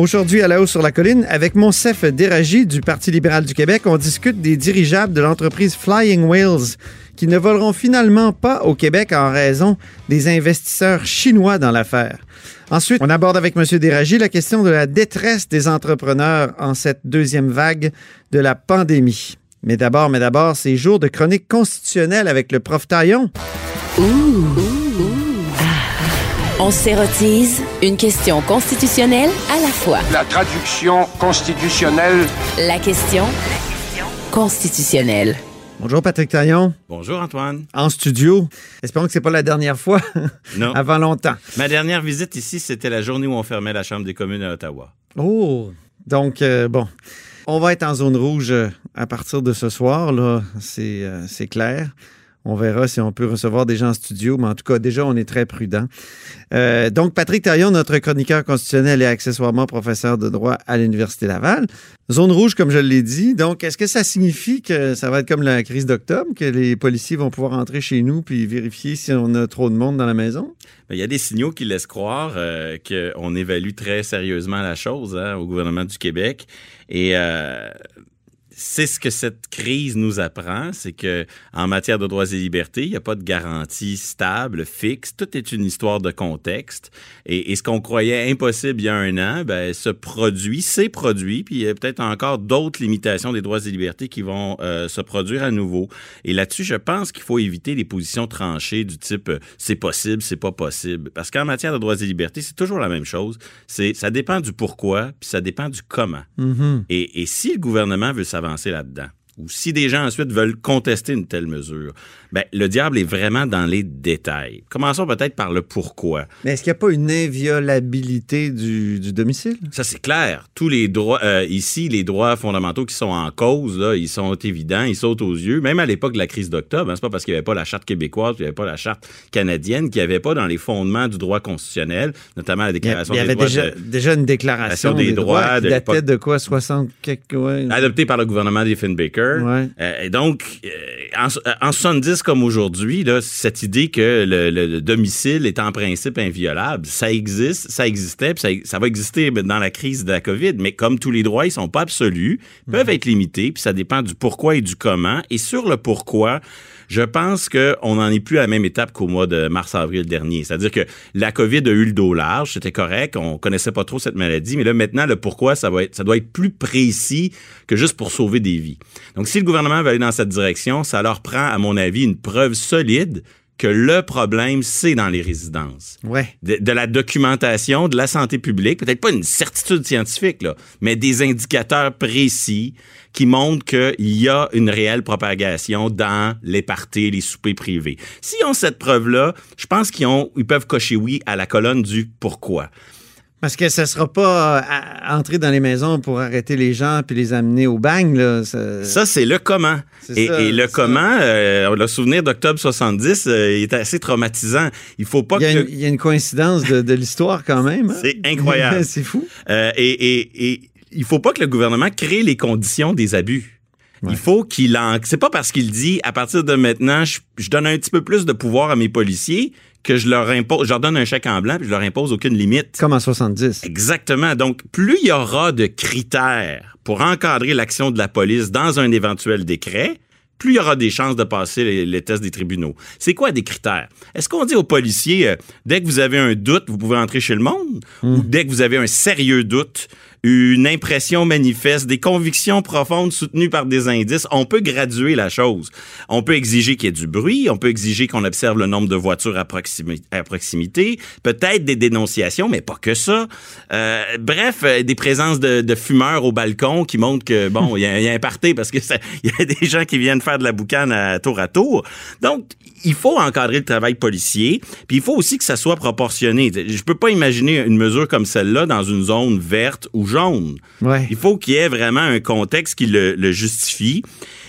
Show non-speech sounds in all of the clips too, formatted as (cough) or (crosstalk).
Aujourd'hui, à la hausse sur la colline, avec Monsef Déragi du Parti libéral du Québec, on discute des dirigeables de l'entreprise Flying Whales qui ne voleront finalement pas au Québec en raison des investisseurs chinois dans l'affaire. Ensuite, on aborde avec M. Déragi la question de la détresse des entrepreneurs en cette deuxième vague de la pandémie. Mais d'abord, mais d'abord, ces jours de chronique constitutionnelle avec le prof Taillon. On s'érotise une question constitutionnelle à la fois. La traduction constitutionnelle. La question constitutionnelle. Bonjour Patrick Taillon, Bonjour Antoine. en studio. Espérons que c'est pas la dernière fois Non. (laughs) avant longtemps. Ma dernière visite ici, c'était la journée où on fermait la Chambre des communes à Ottawa. Oh, donc euh, bon, on va être en zone rouge euh, à partir de ce soir là, c'est euh, c'est clair. On verra si on peut recevoir des gens en studio, mais en tout cas, déjà, on est très prudent. Euh, donc, Patrick Taillon, notre chroniqueur constitutionnel et accessoirement professeur de droit à l'Université Laval. Zone rouge, comme je l'ai dit. Donc, est-ce que ça signifie que ça va être comme la crise d'octobre, que les policiers vont pouvoir entrer chez nous puis vérifier si on a trop de monde dans la maison? Ben, Il y a des signaux qui laissent croire euh, qu'on évalue très sérieusement la chose hein, au gouvernement du Québec. Et euh, c'est ce que cette crise nous apprend, c'est que en matière de droits et libertés, il n'y a pas de garantie stable, fixe. Tout est une histoire de contexte. Et, et ce qu'on croyait impossible il y a un an, ben, se produit, s'est produit, puis il y a peut-être encore d'autres limitations des droits et libertés qui vont euh, se produire à nouveau. Et là-dessus, je pense qu'il faut éviter les positions tranchées du type euh, c'est possible, c'est pas possible. Parce qu'en matière de droits et libertés, c'est toujours la même chose. C'est ça dépend du pourquoi, puis ça dépend du comment. Et, et si le gouvernement veut s'avancer là-dedans, ou si des gens ensuite veulent contester une telle mesure, ben, le diable est vraiment dans les détails. Commençons peut-être par le pourquoi. Mais est-ce qu'il n'y a pas une inviolabilité du, du domicile? Ça, c'est clair. Tous les droits, euh, ici, les droits fondamentaux qui sont en cause, là, ils sont évidents, ils sautent aux yeux. Même à l'époque de la crise d'octobre, hein, c'est pas parce qu'il n'y avait pas la charte québécoise, il n'y avait pas la charte canadienne, qu'il n'y avait pas dans les fondements du droit constitutionnel, notamment la Il y, a- déclaration il y des avait droits déjà, de- déjà une déclaration des des, droits, droits qui de datait de quoi? 60 quelques... ouais. adopté par le gouvernement des Baker. Ouais. Euh, et donc, euh, en, en 70 comme aujourd'hui, cette idée que le, le- le domicile est en principe inviolable, ça existe, ça existait, puis ça, ça va exister dans la crise de la COVID. Mais comme tous les droits, ils sont pas absolus, peuvent être limités, puis ça dépend du pourquoi et du comment. Et sur le pourquoi, je pense qu'on n'en est plus à la même étape qu'au mois de mars-avril dernier. C'est-à-dire que la COVID a eu le dos large, c'était correct, on connaissait pas trop cette maladie, mais là, maintenant, le pourquoi, ça, va être, ça doit être plus précis que juste pour sauver des vies. Donc, si le gouvernement veut aller dans cette direction, ça leur prend, à mon avis, une preuve solide que le problème, c'est dans les résidences Ouais. de, de la documentation, de la santé publique, peut-être pas une certitude scientifique, là, mais des indicateurs précis qui montrent qu'il y a une réelle propagation dans les parties, les soupers privés. S'ils ont cette preuve-là, je pense qu'ils ils peuvent cocher oui à la colonne du pourquoi. Parce que ça sera pas euh, à- entrer dans les maisons pour arrêter les gens puis les amener au bang. Là. Ça- Ça, c'est le comment. Et, ça, et le comment, euh, le souvenir d'octobre 70 euh, il est assez traumatisant. Il faut pas il, y a que... une, il y a une coïncidence de, de l'histoire quand même. hein? C'est incroyable. (laughs) c'est fou. Euh, et, et, et il faut pas que le gouvernement crée les conditions des abus. Ouais. Il faut qu'il en. C'est pas parce qu'il dit à partir de maintenant, je, je donne un petit peu plus de pouvoir à mes policiers que je leur impose, je leur donne un chèque en blanc puis je leur impose aucune limite. Comme en 70. Exactement. Donc, plus il y aura de critères pour encadrer l'action de la police dans un éventuel décret, plus il y aura des chances de passer les, les tests des tribunaux. C'est quoi des critères? Est-ce qu'on dit aux policiers, euh, dès que vous avez un doute, vous pouvez entrer chez le monde? Ou dès que vous avez un sérieux doute, une impression manifeste, des convictions profondes soutenues par des indices, on peut graduer la chose. On peut exiger qu'il y ait du bruit, on peut exiger qu'on observe le nombre de voitures à, proximi- à proximité, peut-être des dénonciations, mais pas que ça. Euh, bref, euh, des présences de, fumeurs au balcon qui montrent que, bon, il y, a- un party parce que ça- (laughs) il y a des gens qui viennent faire de la boucane à tour à tour. Donc, il faut encadrer le travail policier, puis il faut aussi que ça soit proportionné. Je peux pas imaginer une mesure comme celle-là dans une zone verte ou jaune. Ouais. Il faut qu'il y ait vraiment un contexte qui le, le justifie.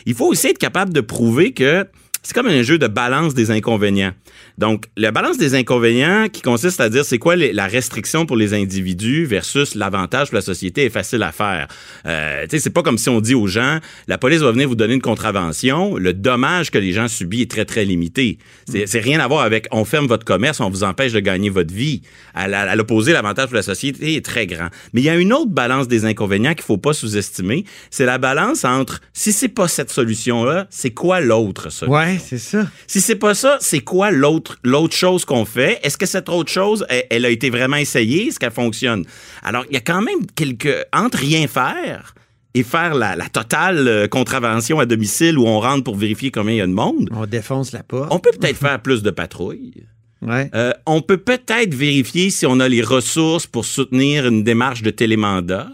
Il faut aussi être capable de prouver que c'est comme un jeu de balance des inconvénients. Donc, la balance des inconvénients qui consiste à dire c'est quoi la restriction pour les individus versus l'avantage pour la société est facile à faire. Euh, tu sais, c'est pas comme si on dit aux gens, la police va venir vous donner une contravention, le dommage que les gens subissent est très, très limité. C'est rien à voir avec on ferme votre commerce, on vous empêche de gagner votre vie. À l'opposé, l'avantage pour la société est très grand. Mais il y a une autre balance des inconvénients qu'il faut pas sous-estimer. C'est la balance entre si c'est pas cette solution-là, c'est quoi l'autre solution? C'est ça. Si c'est pas ça, c'est quoi l'autre l'autre chose qu'on fait? Est-ce que cette autre chose, elle, elle a été vraiment essayée? Est-ce qu'elle fonctionne? Alors, il y a quand même quelques entre rien faire et faire la, la totale euh, contravention à domicile où on rentre pour vérifier combien il y a de monde. On défonce la porte. On peut peut-être faire plus de patrouilles. Ouais. Euh, on peut peut-être vérifier si on a les ressources pour soutenir une démarche de télémandat.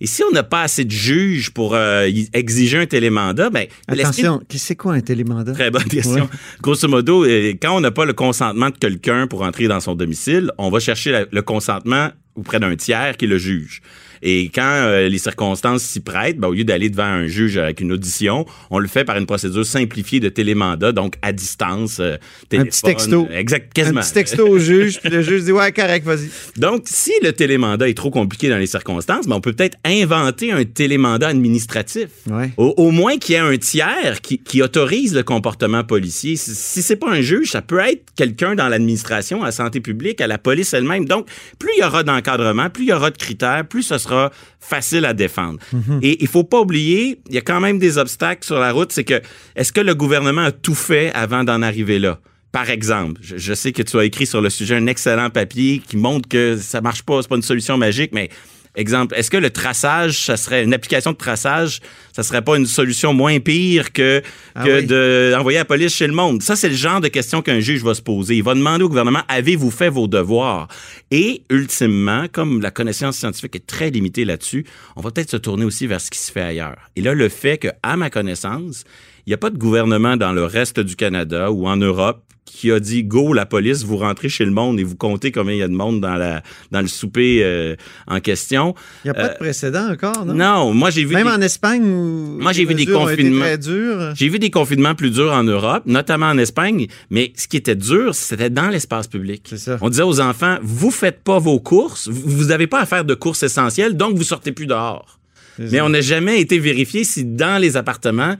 Et si on n'a pas assez de juges pour euh, exiger un télémandat, ben Attention, qui- c'est quoi un télémandat? Très bonne question. Ouais. Grosso modo, euh, quand on n'a pas le consentement de quelqu'un pour entrer dans son domicile, on va chercher la- le consentement auprès d'un tiers qui est le juge. Et quand euh, les circonstances s'y prêtent, ben, au lieu d'aller devant un juge avec une audition, on le fait par une procédure simplifiée de télémandat, donc à distance, euh, téléphone. petit texto. Exact, quasiment. Un petit texto au juge, puis le juge dit Ouais, correct, vas-y. Donc, si le télémandat est trop compliqué dans les circonstances, ben, on peut peut-être inventer un télémandat administratif. Ouais. Au, au moins qu'il y ait un tiers qui, qui autorise le comportement policier. Si, si c'est pas un juge, ça peut être quelqu'un dans l'administration, à la santé publique, à la police elle-même. Donc, plus il y aura d'encadrement, plus il y aura de critères, plus ce sera facile à défendre. Et il faut pas oublier, il y a quand même des obstacles sur la route. C'est que, est-ce que le gouvernement a tout fait avant d'en arriver là? Par exemple, je, je sais que tu as écrit sur le sujet un excellent papier qui montre que ça marche pas, c'est pas une solution magique, mais exemple, est-ce que le traçage, ça serait une application de traçage, ça serait pas une solution moins pire que, Ah que oui. d'envoyer la police chez le monde? Ça, c'est le genre de question qu'un juge va se poser. Il va demander au gouvernement, avez-vous fait vos devoirs? Et ultimement, comme la connaissance scientifique est très limitée là-dessus, on va peut-être se tourner aussi vers ce qui se fait ailleurs. Et là, le fait que, à ma connaissance, il n'y a pas de gouvernement dans le reste du Canada ou en Europe qui a dit go la police, vous rentrez chez le monde et vous comptez combien il y a de monde dans la dans le souper euh, en question. Il n'y a pas Euh, de précédent encore, non? Non, moi j'ai vu Même des- en Espagne où Moi, j'ai vu des confinements. j'ai vu des confinements plus durs en Europe, notamment en Espagne, mais ce qui était dur, c'était dans l'espace public. C'est ça. On disait aux enfants, vous faites pas vos courses, vous n'avez pas à faire de courses essentielles, donc vous sortez plus dehors. Mais on n'a jamais été vérifié si dans les appartements.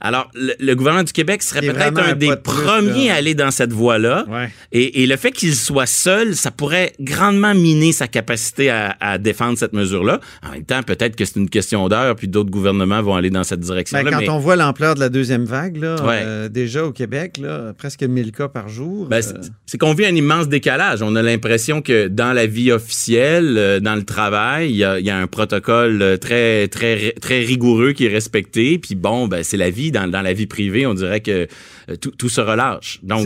Alors, le, le gouvernement du Québec serait peut-être un un des premiers là. à aller dans cette voie-là. Ouais. Et, et le fait qu'il soit seul, ça pourrait grandement miner sa capacité à, à défendre cette mesure-là. En même temps, peut-être que c'est une question d'heure, puis d'autres gouvernements vont aller dans cette Ben, direction-là. quand mais- on voit l'ampleur de la deuxième vague, là, Ouais. euh, déjà au Québec, là, presque 1000 cas par jour. Ben, euh, c'est- qu'on vit un immense décalage. On a l'impression que dans la vie officielle, euh, dans le travail, il y a, il y a un protocole très, très, très rigoureux qui est respecté. Puis bon, ben, c'est la vie. Dans, dans la vie privée, on dirait que euh, tout, tout se relâche. Donc,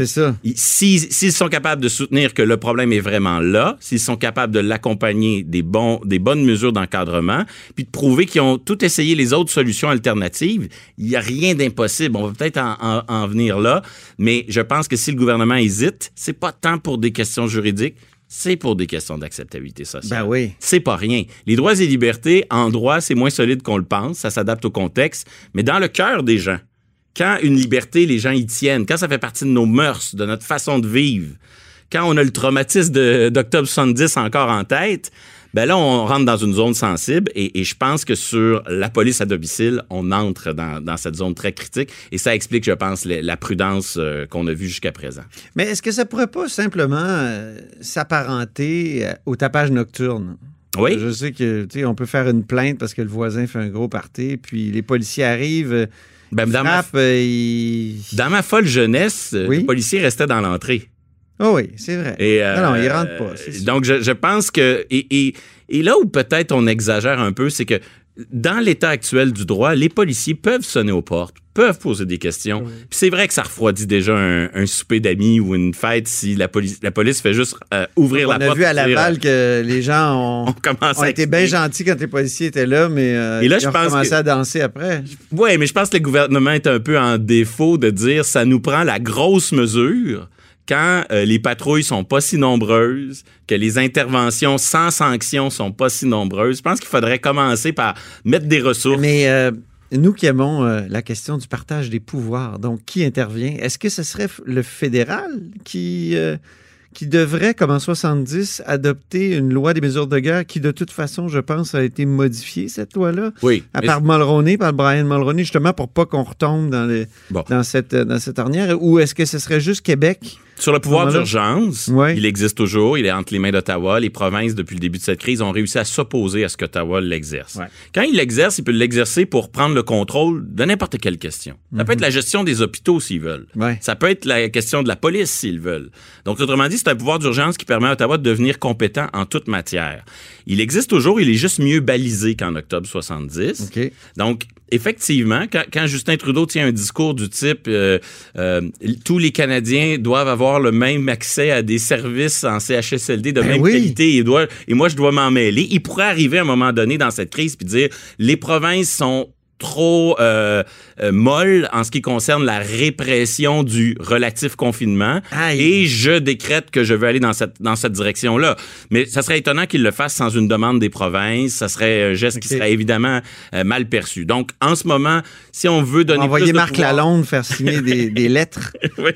S'ils sont capables de soutenir que le problème est vraiment là, s'ils sont capables de l'accompagner des, bons, des bonnes mesures d'encadrement, puis de prouver qu'ils ont tout essayé les autres solutions alternatives, il n'y a rien d'impossible. On va peut-être en, en- en venir là, mais je pense que si le gouvernement hésite, c'est pas tant pour des questions juridiques, c'est pour des questions d'acceptabilité sociale. Ben oui. C'est pas rien. Les droits et libertés, en droit, c'est moins solide qu'on le pense, ça s'adapte au contexte, mais dans le cœur des gens, quand une liberté, les gens y tiennent, quand ça fait partie de nos mœurs, de notre façon de vivre, quand on a le traumatisme de- d'octobre 70 encore en tête, ben là, on rentre dans une zone sensible et, et je pense que sur la police à domicile, on entre dans, dans cette zone très critique et ça explique, je pense, la prudence euh, qu'on a vue jusqu'à présent. Mais est-ce que ça pourrait pas simplement euh, s'apparenter euh, au tapage nocturne? Oui. Je sais que tu sais, on peut faire une plainte parce que le voisin fait un gros party, puis les policiers arrivent, Ben, dans, ma, frappent, ils... dans ma folle jeunesse, euh, Oui. le policier restait dans l'entrée. Oh oui, c'est vrai. Et, euh, non, non, ils rentrent pas. c'est sûr. Donc, je, je pense que. Et, et, et là où peut-être on exagère un peu, c'est que dans l'état actuel du droit, les policiers peuvent sonner aux portes, peuvent poser des questions. Puis c'est vrai que ça refroidit déjà un, un souper d'amis ou une fête si la police, la police fait juste euh, ouvrir on la a porte. vu à et dire, Laval que les gens on ont, (laughs) ont à été bien gentils quand les policiers étaient là, mais euh, Et là, ils ont commencé à danser après. Oui, mais je pense que le gouvernement est un peu en défaut de dire ça nous prend la grosse mesure quand euh, les patrouilles sont pas si nombreuses, que les interventions sans sanction sont pas si nombreuses. Je pense qu'il faudrait commencer par mettre des ressources. Mais euh, nous qui aimons euh, la question du partage des pouvoirs, donc qui intervient, est-ce que ce serait le fédéral qui, qui devrait, comme en 70, adopter une loi des mesures de guerre qui, de toute façon, je pense, a été modifiée, cette loi-là, Oui. à part Mulroney, par Brian Mulroney, justement pour pas qu'on retombe dans, les, Bon. dans, cette, dans cette ornière, ou est-ce que ce serait juste Québec? Sur le pouvoir d'urgence, Ouais. il existe toujours, il est entre les mains d'Ottawa. Les provinces, depuis le début de cette crise, ont réussi à s'opposer à ce qu'Ottawa l'exerce. Ouais. Quand il l'exerce, il peut l'exercer pour prendre le contrôle de n'importe quelle question. Ça peut être la gestion des hôpitaux s'ils veulent. Mhm. Ouais. Ça peut être la question de la police s'ils veulent. Donc, autrement dit, c'est un pouvoir d'urgence qui permet à Ottawa de devenir compétent en toute matière. Il existe toujours, il est juste mieux balisé qu'en octobre 70. OK. Donc, effectivement, quand, quand Justin Trudeau tient un discours du type euh, euh, tous les Canadiens doivent avoir le même accès à des services en CHSLD de Ben même oui. qualité et, doit- et moi, je dois m'en mêler, il pourrait arriver à un moment donné dans cette crise puis dire les provinces sont trop euh, euh, molles en ce qui concerne la répression du relatif confinement Aïe. et je décrète que je veux aller dans cette, dans cette direction-là. Mais ça serait étonnant qu'il le fasse sans une demande des provinces. Ça serait un geste qui serait évidemment euh, mal perçu. Donc, en ce moment, si on veut donner Envoyer plus de Marc pouvoir... Lalonde faire signer des, (laughs) des lettres. Oui.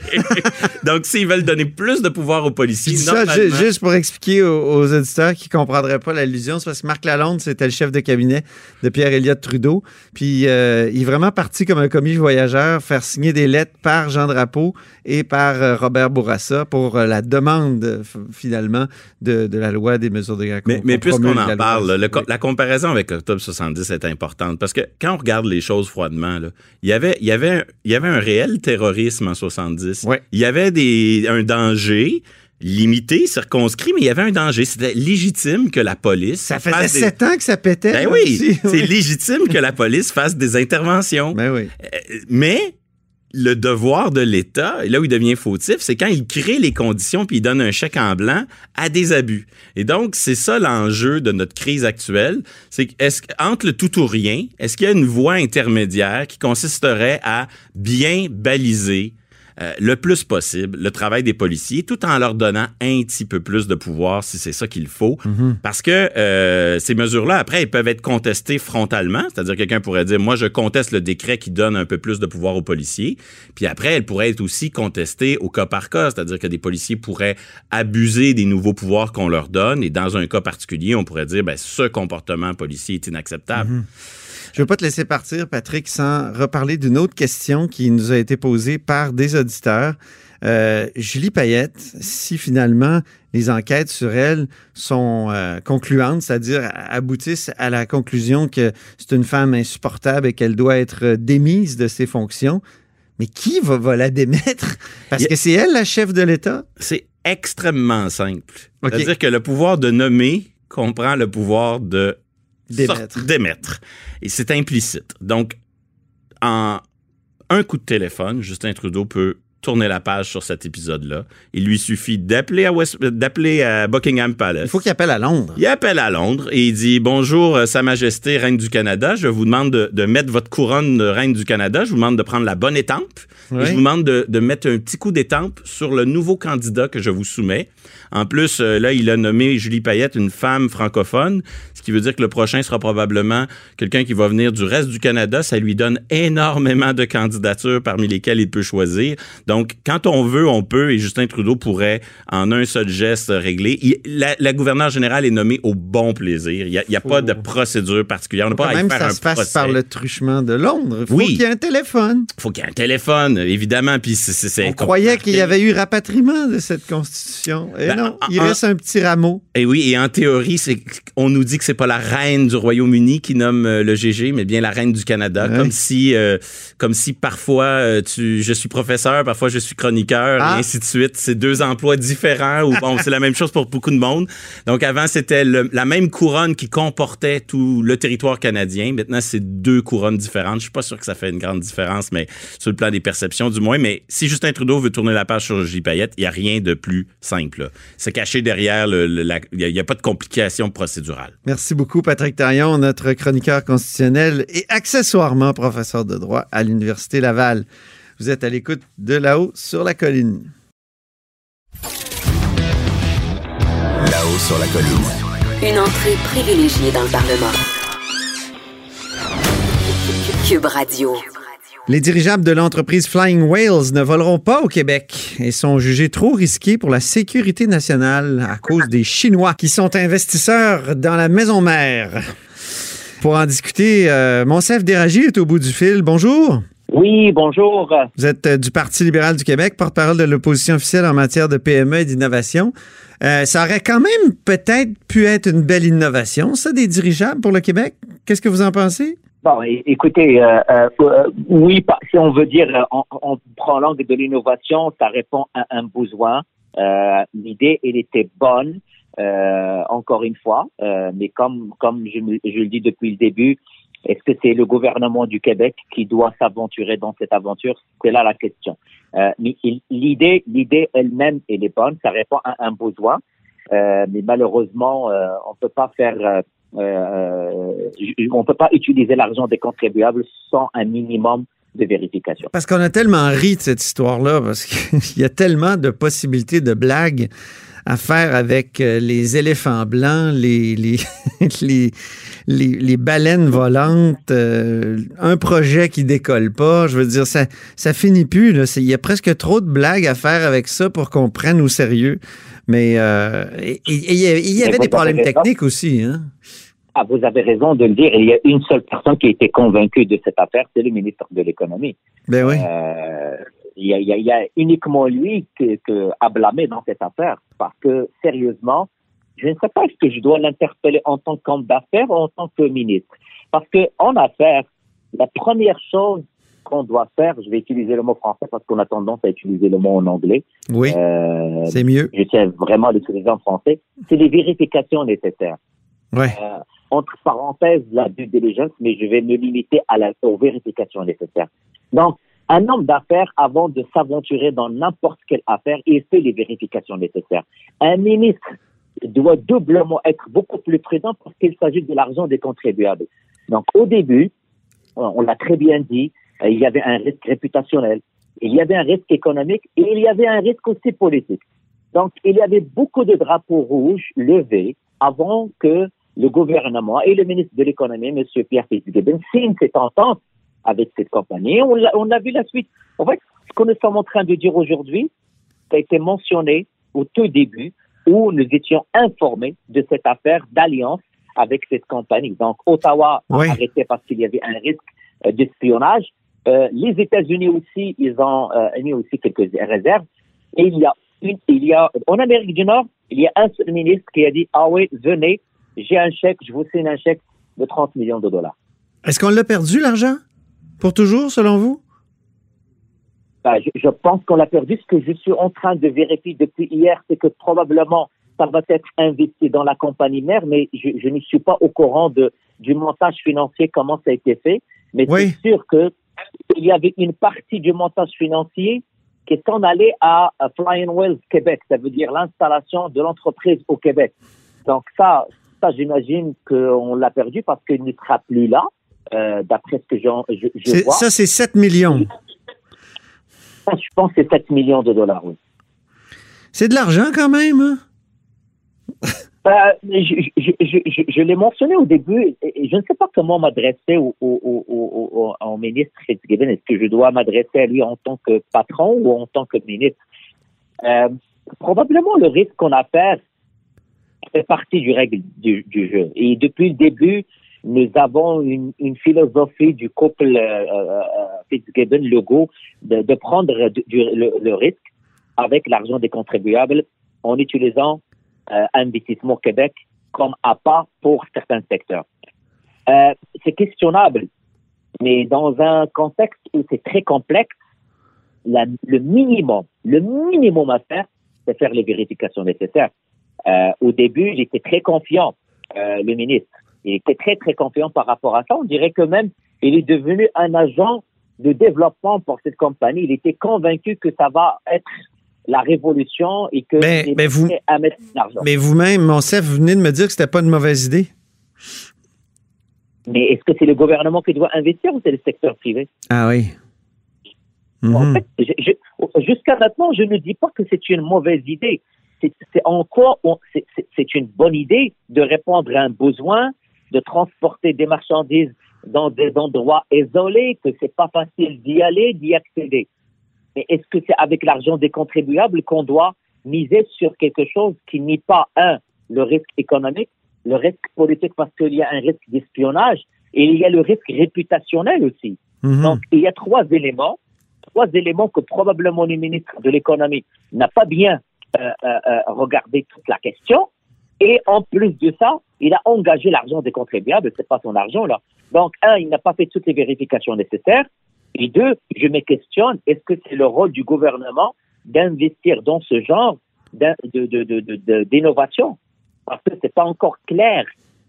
Donc, s'ils veulent donner plus de pouvoir aux Je policiers, ça juste pour expliquer aux, aux auditeurs qui ne comprendraient pas l'allusion. C'est parce que Marc Lalonde, c'était le chef de cabinet de Pierre-Éliott Trudeau. Puis euh, il est vraiment parti comme un commis voyageur faire signer des lettres par Jean Drapeau et par euh, Robert Bourassa pour euh, la demande, finalement, de, de la loi des mesures de guerre. Mais, mais qu'on puisqu'on en parle, le Oui. la comparaison avec Octobre 70 est importante parce que quand on regarde les choses froidement, là, il y avait, il y avait, un- il y avait un réel terrorisme en 70. Ouais. Il y avait des, un danger limité, circonscrit, mais il y avait un danger. C'était légitime que la police Ça faisait des- sept ans que ça pétait. Ben oui, aussi. c'est Oui. légitime que la police fasse des interventions. Ben oui. Euh, Mais le devoir de l'État, là où il devient fautif, c'est quand il crée les conditions puis il donne un chèque en blanc à des abus. Et donc, c'est ça l'enjeu de notre crise actuelle. C'est est-ce entre le tout ou rien, est-ce qu'il y a une voie intermédiaire qui consisterait à bien baliser euh, le plus possible le travail des policiers, tout en leur donnant un petit peu plus de pouvoir si c'est ça qu'il faut. Parce que euh, ces mesures-là, après, elles peuvent être contestées frontalement. C'est-à-dire quelqu'un pourrait dire, moi, je conteste le décret qui donne un peu plus de pouvoir aux policiers. Puis après, elles pourraient être aussi contestées au cas par cas. C'est-à-dire que des policiers pourraient abuser des nouveaux pouvoirs qu'on leur donne. Et dans un cas particulier, on pourrait dire, ben, ce comportement policier est inacceptable. Je ne veux pas te laisser partir, Patrick, sans reparler d'une autre question qui nous a été posée par des auditeurs. Euh, Julie Payette, si finalement les enquêtes sur elle sont euh, concluantes, c'est-à-dire aboutissent à la conclusion que c'est une femme insupportable et qu'elle doit être démise de ses fonctions, mais qui va, va la démettre? Parce que c'est elle la chef de l'État? C'est extrêmement simple. C'est-à-dire que le pouvoir de nommer comprend le pouvoir de Démettre. démettre. Et c'est implicite. Donc, en un coup de téléphone, Justin Trudeau peut tourner la page sur cet épisode-là. Il lui suffit d'appeler à, West- d'appeler à Buckingham Palace. Il faut qu'il appelle à Londres. Il appelle à Londres et il dit Bonjour, euh, Sa Majesté, Reine du Canada. Je vous demande de, de mettre votre couronne de Reine du Canada. Je vous demande de prendre la bonne étampe. Oui. Et je vous demande de, de mettre un petit coup d'étampe sur le nouveau candidat que je vous soumets. En plus, euh, là, il a nommé Julie Payette une femme francophone, ce qui veut dire que le prochain sera probablement quelqu'un qui va venir du reste du Canada. Ça lui donne énormément de candidatures parmi lesquelles il peut choisir. Donc, quand on veut, on peut, et Justin Trudeau pourrait, en un seul geste, régler. Il- la, la gouverneure générale est nommée au bon plaisir. Il n'y a, il y a pas de procédure particulière. On n'a pas à même faire ça un se procès. par le truchement de Londres. Il faut Oui. qu'il y ait un téléphone. faut qu'il y ait un téléphone, évidemment. Puis c'est, On croyait qu'il y avait eu rapatriement de cette constitution. Et Ben, non, il en- reste un petit rameau. Et oui, et en théorie, c'est on nous dit que c'est pas la reine du Royaume-Uni qui nomme euh, le GG, mais bien la reine du Canada, Ouais. comme si euh, comme si parfois euh, tu je suis professeur, parfois je suis chroniqueur Ah. et ainsi de suite. C'est deux emplois différents ou bon, c'est la même chose pour beaucoup de monde. Donc avant c'était la même couronne qui comportait tout le territoire canadien. Maintenant c'est deux couronnes différentes. Je suis pas sûr que ça fait une grande différence, mais sur le plan des perceptions du moins. Mais si Justin Trudeau veut tourner la page sur J. Payette, il y a rien de plus simple. C'est caché derrière il y a- a, pas de complications procédurales. Merci beaucoup, Patrick Tarion, notre chroniqueur constitutionnel et accessoirement professeur de droit à l'Université Laval. Vous êtes à l'écoute de là-haut sur la colline. Là-haut sur la colline. Une entrée privilégiée dans le Parlement. Cube Radio. Les dirigeables de l'entreprise Flying Whales ne voleront pas au Québec et sont jugés trop risqués pour la sécurité nationale à cause des Chinois qui sont investisseurs dans la maison mère. Pour en discuter, euh, Monsef Déragi est au bout du fil. Bonjour. Oui, bonjour. Vous êtes euh, du Parti libéral du Québec, porte-parole de l'opposition officielle en matière de PME et d'innovation. Euh, ça aurait quand même peut-être pu être une belle innovation, ça, des dirigeables pour le Québec. Qu'est-ce que vous en pensez? Bon, écoutez, euh, euh, euh, oui, si on veut dire, euh, on, on prend l'angle de l'innovation, ça répond à un besoin. Euh, L'idée, elle était bonne, euh, encore une fois, euh, mais comme comme je, me- je le dis depuis le début, est-ce que c'est le gouvernement du Québec qui doit s'aventurer dans cette aventure? C'est là la question. Euh, mais l'idée, l'idée elle-même, elle est bonne, ça répond à un besoin, euh, mais malheureusement, euh, on peut pas faire euh, euh, on peut pas utiliser l'argent des contribuables sans un minimum de vérification. Parce qu'on a tellement ri de cette histoire-là, parce qu'il (laughs) y a tellement de possibilités de blagues à faire avec euh, les éléphants blancs, les, les, (laughs) les, les, les baleines volantes, euh, un projet qui décolle pas. Je veux dire, ça, ça finit plus. Il y a presque trop de blagues à faire avec ça pour qu'on prenne au sérieux. Mais euh, il y avait des problèmes techniques aussi. Hein? Ah, vous avez raison de le dire. Il y a une seule personne qui a été convaincue de cette affaire, c'est le ministre de l'économie. Ben oui. Euh, il, y a, il y uniquement lui que, que à blâmer dans cette affaire, parce que sérieusement, je ne sais pas est-ce que je dois l'interpeller en tant qu'homme d'affaires ou en tant que ministre, parce que en affaires, la première chose qu'on doit faire, je vais utiliser le mot français parce qu'on a tendance à utiliser le mot en anglais. Oui, Euh, c'est mieux. je tiens vraiment à l'utiliser en français, c'est les vérifications nécessaires. Ouais. Euh, entre parenthèses, la due diligence, mais je vais me limiter à la, aux vérifications nécessaires. Donc, un homme d'affaires, avant de s'aventurer dans n'importe quelle affaire, il fait les vérifications nécessaires. Un ministre doit doublement être beaucoup plus prudent parce qu'il s'agit de l'argent des contribuables. Donc, au début, on l'a très bien dit, euh, il y avait un risque réputationnel, il y avait un risque économique et il y avait un risque aussi politique. Donc, il y avait beaucoup de drapeaux rouges levés avant que le gouvernement et le ministre de l'économie, M. Pierre Fitzgibbon, signent cette entente avec cette compagnie. On a vu la suite. En fait, ce que nous sommes en train de dire aujourd'hui, ça a été mentionné au tout début où nous étions informés de cette affaire d'alliance avec cette compagnie. Donc, Ottawa a Oui. arrêté parce qu'il y avait un risque euh, d'espionnage. Euh, les États-Unis aussi, ils ont euh, mis aussi quelques réserves. Et il y a une, il y a, en Amérique du Nord, il y a un seul ministre qui a dit, ah oui, venez, j'ai un chèque, je vous signe un chèque de 30 millions de dollars. Est-ce qu'on l'a perdu, l'argent? Pour toujours, selon vous? Ben, je, je pense qu'on l'a perdu. Ce que je suis en train de vérifier depuis hier, c'est que probablement ça va être investi dans la compagnie mère, mais je, je ne suis pas au courant de, du montage financier, comment ça a été fait. Mais Oui. c'est sûr que il y avait une partie du montage financier qui s'en allait à, à Flying Wells Québec, ça veut dire l'installation de l'entreprise au Québec. Donc ça, ça j'imagine qu'on l'a perdu parce qu'il ne sera plus là, euh, d'après ce que je, je vois. Ça, c'est 7 millions. Ça, je pense que c'est 7 millions de dollars, oui. C'est de l'argent quand même. hein? (laughs) Euh, je, je, je, je, je l'ai mentionné au début, et je ne sais pas comment m'adresser au, au, au, au, au, au ministre Fitzgibbon. Est-ce que je dois m'adresser à lui en tant que patron ou en tant que ministre? Euh, probablement le risque qu'on a fait fait partie du règle du, du jeu. Et depuis le début, nous avons une, philosophie du couple euh, euh, Fitzgibbon-Legault de, prendre le, risque avec l'argent des contribuables en utilisant euh, Investissement Québec comme appât pour certains secteurs. Euh, c'est questionnable, mais dans un contexte où c'est très complexe, la- le minimum, le minimum à faire, c'est faire les vérifications nécessaires. Euh, au début, j'étais très confiant, euh, le ministre. Il était très, très confiant par rapport à ça. On dirait que même, il est devenu un agent de développement pour cette compagnie. Il était convaincu que ça va être la révolution et que Mais- vous- à mettre l'argent. Mais vous-même, Monsef, vous venez de me dire que c'était pas une mauvaise idée. Mais est-ce que c'est le gouvernement qui doit investir ou c'est le secteur privé? Ah oui. En Mhm. fait, jusqu'à maintenant, je ne dis pas que c'est une mauvaise idée. C'est c'est en quoi on- c'est- c'est c'est une bonne idée de répondre à un besoin, de transporter des marchandises dans des endroits isolés, que c'est pas facile d'y aller, d'y accéder. Mais est-ce que c'est avec l'argent des contribuables qu'on doit miser sur quelque chose qui nie pas, un, le risque économique, le risque politique parce qu'il y a un risque d'espionnage et il y a le risque réputationnel aussi. Mhm. Donc, il y a trois éléments, trois éléments que probablement le ministre de l'économie n'a pas bien euh, euh, euh, regardé toute la question. Et en plus de ça, il a engagé l'argent des contribuables, c'est pas son argent là. Donc, un, il n'a pas fait toutes les vérifications nécessaires. Et deux, je me questionne, est-ce que c'est le rôle du gouvernement d'investir dans ce genre d'innovation? Parce que c'est pas encore clair,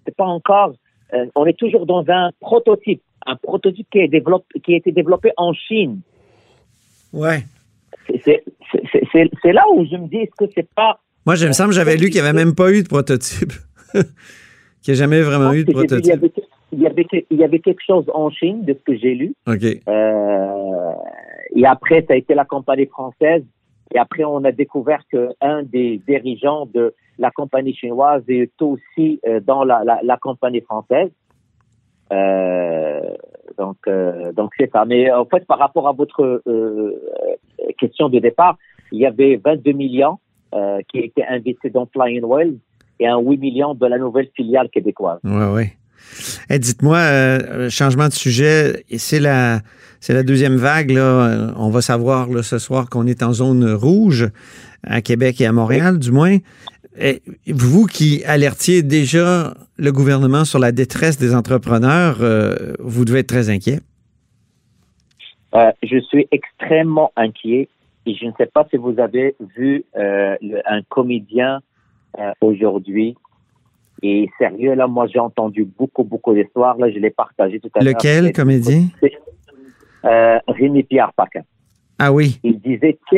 c'est pas encore. euh, on est toujours dans un prototype, un prototype qui, est qui a été développé en Chine. Ouais. C'est là où je me dis, est-ce que c'est pas Moi, je me semble j'avais lu qu'il n'y avait même pas eu de prototype. (laughs) qu'il n'y a jamais vraiment eu de il, y prototype. avait, il, y avait, il y avait quelque chose en Chine, de ce que j'ai lu. OK. Euh, et après, ça a été la compagnie française. Et après, on a découvert qu'un des dirigeants de la compagnie chinoise est aussi euh, dans la, la, la compagnie française. Euh, donc, euh, donc c'est ça. Mais en fait, par rapport à votre question de départ, il y avait 22 millions euh, qui étaient investis dans Flying Wells et un 8 millions de la nouvelle filiale québécoise. Oui, oui. Eh, Dites-moi, euh, changement de sujet, et c'est la, c'est la deuxième vague. Là. Euh, On va savoir là, ce soir qu'on est en zone rouge à Québec et à Montréal, du moins. Eh, vous qui alertiez déjà le gouvernement sur la détresse des entrepreneurs, euh, vous devez être très inquiet. Euh, je suis extrêmement inquiet et je ne sais pas si vous avez vu euh, le- un comédien euh, aujourd'hui. Et sérieux, là, moi, j'ai entendu beaucoup, beaucoup d'histoires. Là, je l'ai partagé tout à l'heure. Lequel, comédien? Euh, Rémi Pierre Paquin. Ah oui. Il disait que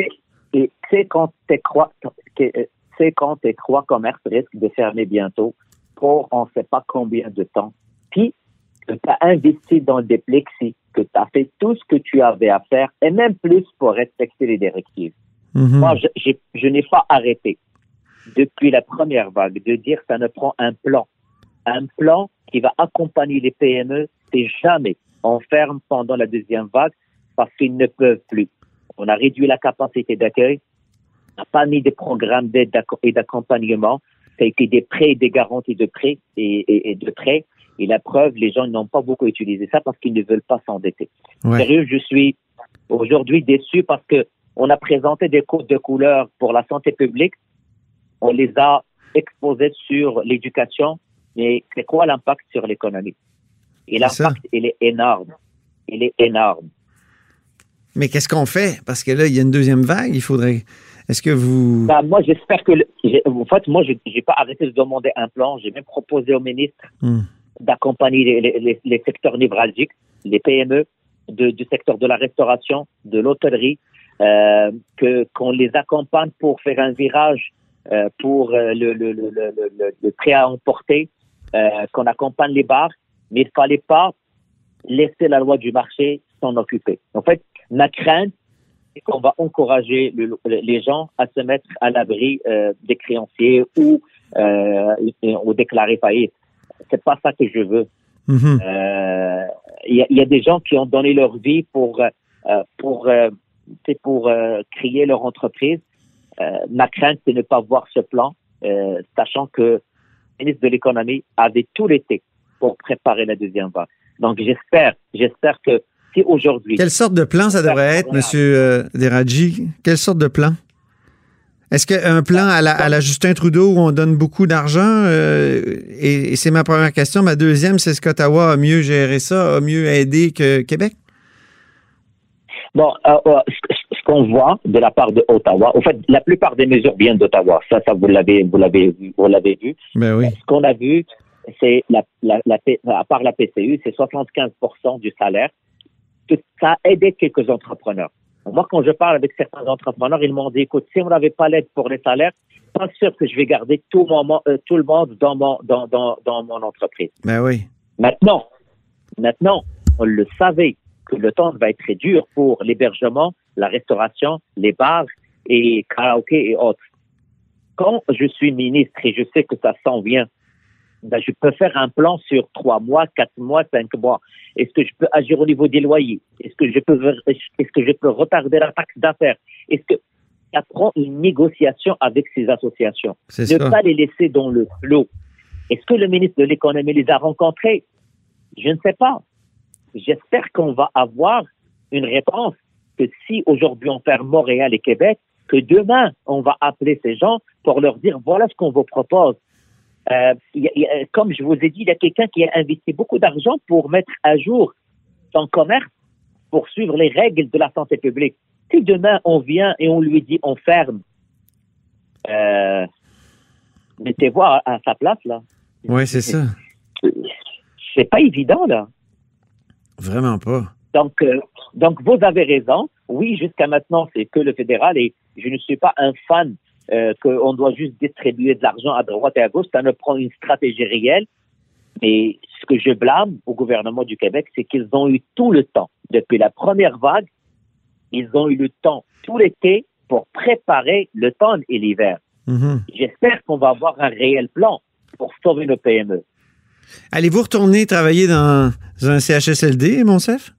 c'est quand tes croix, que, euh, quand tes trois commerces risquent de fermer bientôt pour on ne sait pas combien de temps. Puis tu as investi dans des plexis, que tu as fait tout ce que tu avais à faire et même plus pour respecter les directives. Mhm. Moi, je, n'ai pas arrêté depuis la première vague de dire que ça ne prend un plan. Un plan qui va accompagner les PME, c'est jamais on ferme pendant la deuxième vague parce qu'ils ne peuvent plus. On a réduit la capacité d'accueil, on n'a pas mis des programmes d'aide et d'accompagnement, ça a été des prêts et des garanties de prêts et, et- et de prêts. Et la preuve, les gens n'ont pas beaucoup utilisé ça parce qu'ils ne veulent pas s'endetter. Ouais. Sérieux, je suis aujourd'hui déçu parce que on a présenté des codes de couleur pour la santé publique. On les a exposés sur l'éducation. Mais c'est quoi l'impact sur l'économie? Et l'impact, il est énorme. Il est énorme. Mais qu'est-ce qu'on fait? Parce que là, il y a une deuxième vague. Il faudrait. Est-ce que vous. Ben, moi, j'espère que, le- en fait, moi, je n'ai pas arrêté de demander un plan. J'ai même proposé au ministre Hmm. D'accompagner les, secteurs névralgiques, les PME, du secteur de la restauration, de l'hôtellerie, euh, que qu'on les accompagne pour faire un virage euh, pour euh, le, prêt à emporter, qu'on accompagne les bars, mais il fallait pas laisser la loi du marché s'en occuper. En fait, ma crainte, c'est qu'on va encourager le- les gens à se mettre à l'abri des créanciers ou ou déclarer faillite. C'est pas ça que je veux. Mhm. Euh, Il y, a, il y a des gens qui ont donné leur vie pour euh, pour euh, pour euh, créer leur entreprise. Ma crainte, c'est de ne pas voir ce plan, sachant que le ministre de l'économie avait tout l'été pour préparer la deuxième vague. Donc j'espère, j'espère que si aujourd'hui Quelle sorte de plan ça devrait être, Monsieur Deradji? Quelle sorte de plan? Est-ce qu'un plan à la, à la Justin Trudeau où on donne beaucoup d'argent? euh, et et c'est ma première question. Ma deuxième, c'est est-ce qu'Ottawa a mieux géré ça, a mieux aidé que Québec? Bon, euh, euh, ce, qu'on voit de la part de Ottawa, en fait, la plupart des mesures viennent d'Ottawa. Ça, ça vous l'avez, vous l'avez, vu- vous l'avez vu. Ben oui. Ce qu'on a vu, c'est la, la, la, P- à part la PCU, c'est 75% du salaire. Ça a aidé quelques entrepreneurs. Moi, quand je parle avec certains entrepreneurs, ils m'ont dit, écoute, si on n'avait pas l'aide pour les salaires, pas sûr que je vais garder tout, mon, euh, tout le monde dans mon, dans, dans, dans mon entreprise. Ben oui. Maintenant, maintenant, on le savait que le temps va être très dur pour l'hébergement, la restauration, les bars et karaoké et autres. Quand je suis ministre et je sais que ça s'en vient ben, je peux faire un plan sur trois mois, quatre mois, cinq mois. Est-ce que je peux agir au niveau des loyers? Est-ce que je peux est-ce que je peux retarder la taxe d'affaires? Est-ce que ça prend une négociation avec ces associations Ne pas les laisser dans le flot. Est-ce que le ministre de l'économie les a rencontrés? Je ne sais pas. J'espère qu'on va avoir une réponse que si aujourd'hui on ferme Montréal et Québec, que demain on va appeler ces gens pour leur dire voilà ce qu'on vous propose. Euh, comme je vous ai dit, il y a quelqu'un qui a investi beaucoup d'argent pour mettre à jour son commerce pour suivre les règles de la santé publique. Si demain on vient et on lui dit on ferme, euh, mettez-vous à, sa place là. Oui, c'est ça. C'est pas évident là. Vraiment pas. Donc, euh, donc vous avez raison. Oui, jusqu'à maintenant, c'est que le fédéral et je ne suis pas un fan euh, qu'on doit juste distribuer de l'argent à droite et à gauche. Ça ne prend une stratégie réelle. Mais ce que je blâme au gouvernement du Québec, c'est qu'ils ont eu tout le temps, depuis la première vague, ils ont eu le temps tout l'été pour préparer le temps et l'hiver. Mhm. J'espère qu'on va avoir un réel plan pour sauver nos PME. Allez-vous retourner travailler dans un CHSLD, Monsef?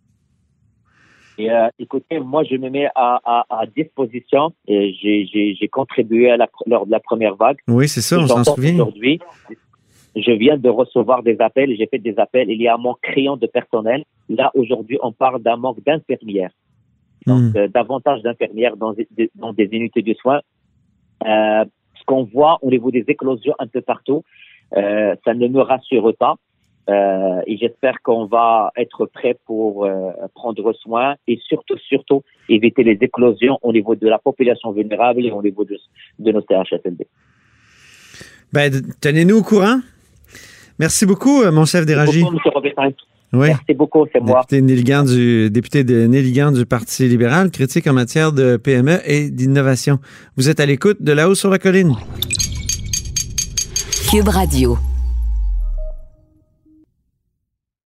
Et, euh, écoutez, moi, je me mets à, à, à disposition. J'ai contribué à la, lors de la première vague. Oui, c'est ça, on s'en souvient. Aujourd'hui, je viens de recevoir des appels, j'ai fait des appels. Il y a un manque criant de personnel. Là, aujourd'hui, on parle d'un manque d'infirmières. Donc, hmm. euh, davantage d'infirmières dans, dans, des unités de soins. Euh, ce qu'on voit au niveau des éclosions un peu partout, euh, ça ne me rassure pas. Euh, et j'espère qu'on va être prêt pour euh, prendre soin et surtout, surtout, éviter les éclosions au niveau de la population vulnérable et au niveau de, de nos CHSLD. Ben, tenez-nous au courant. Merci beaucoup, mon chef d'Éragie. Oui. Merci beaucoup, c'est moi. Député, du, député de Néligan du Parti libéral, critique en matière de PME et d'innovation. Vous êtes à l'écoute de La Haut sur la Colline. Cube Radio.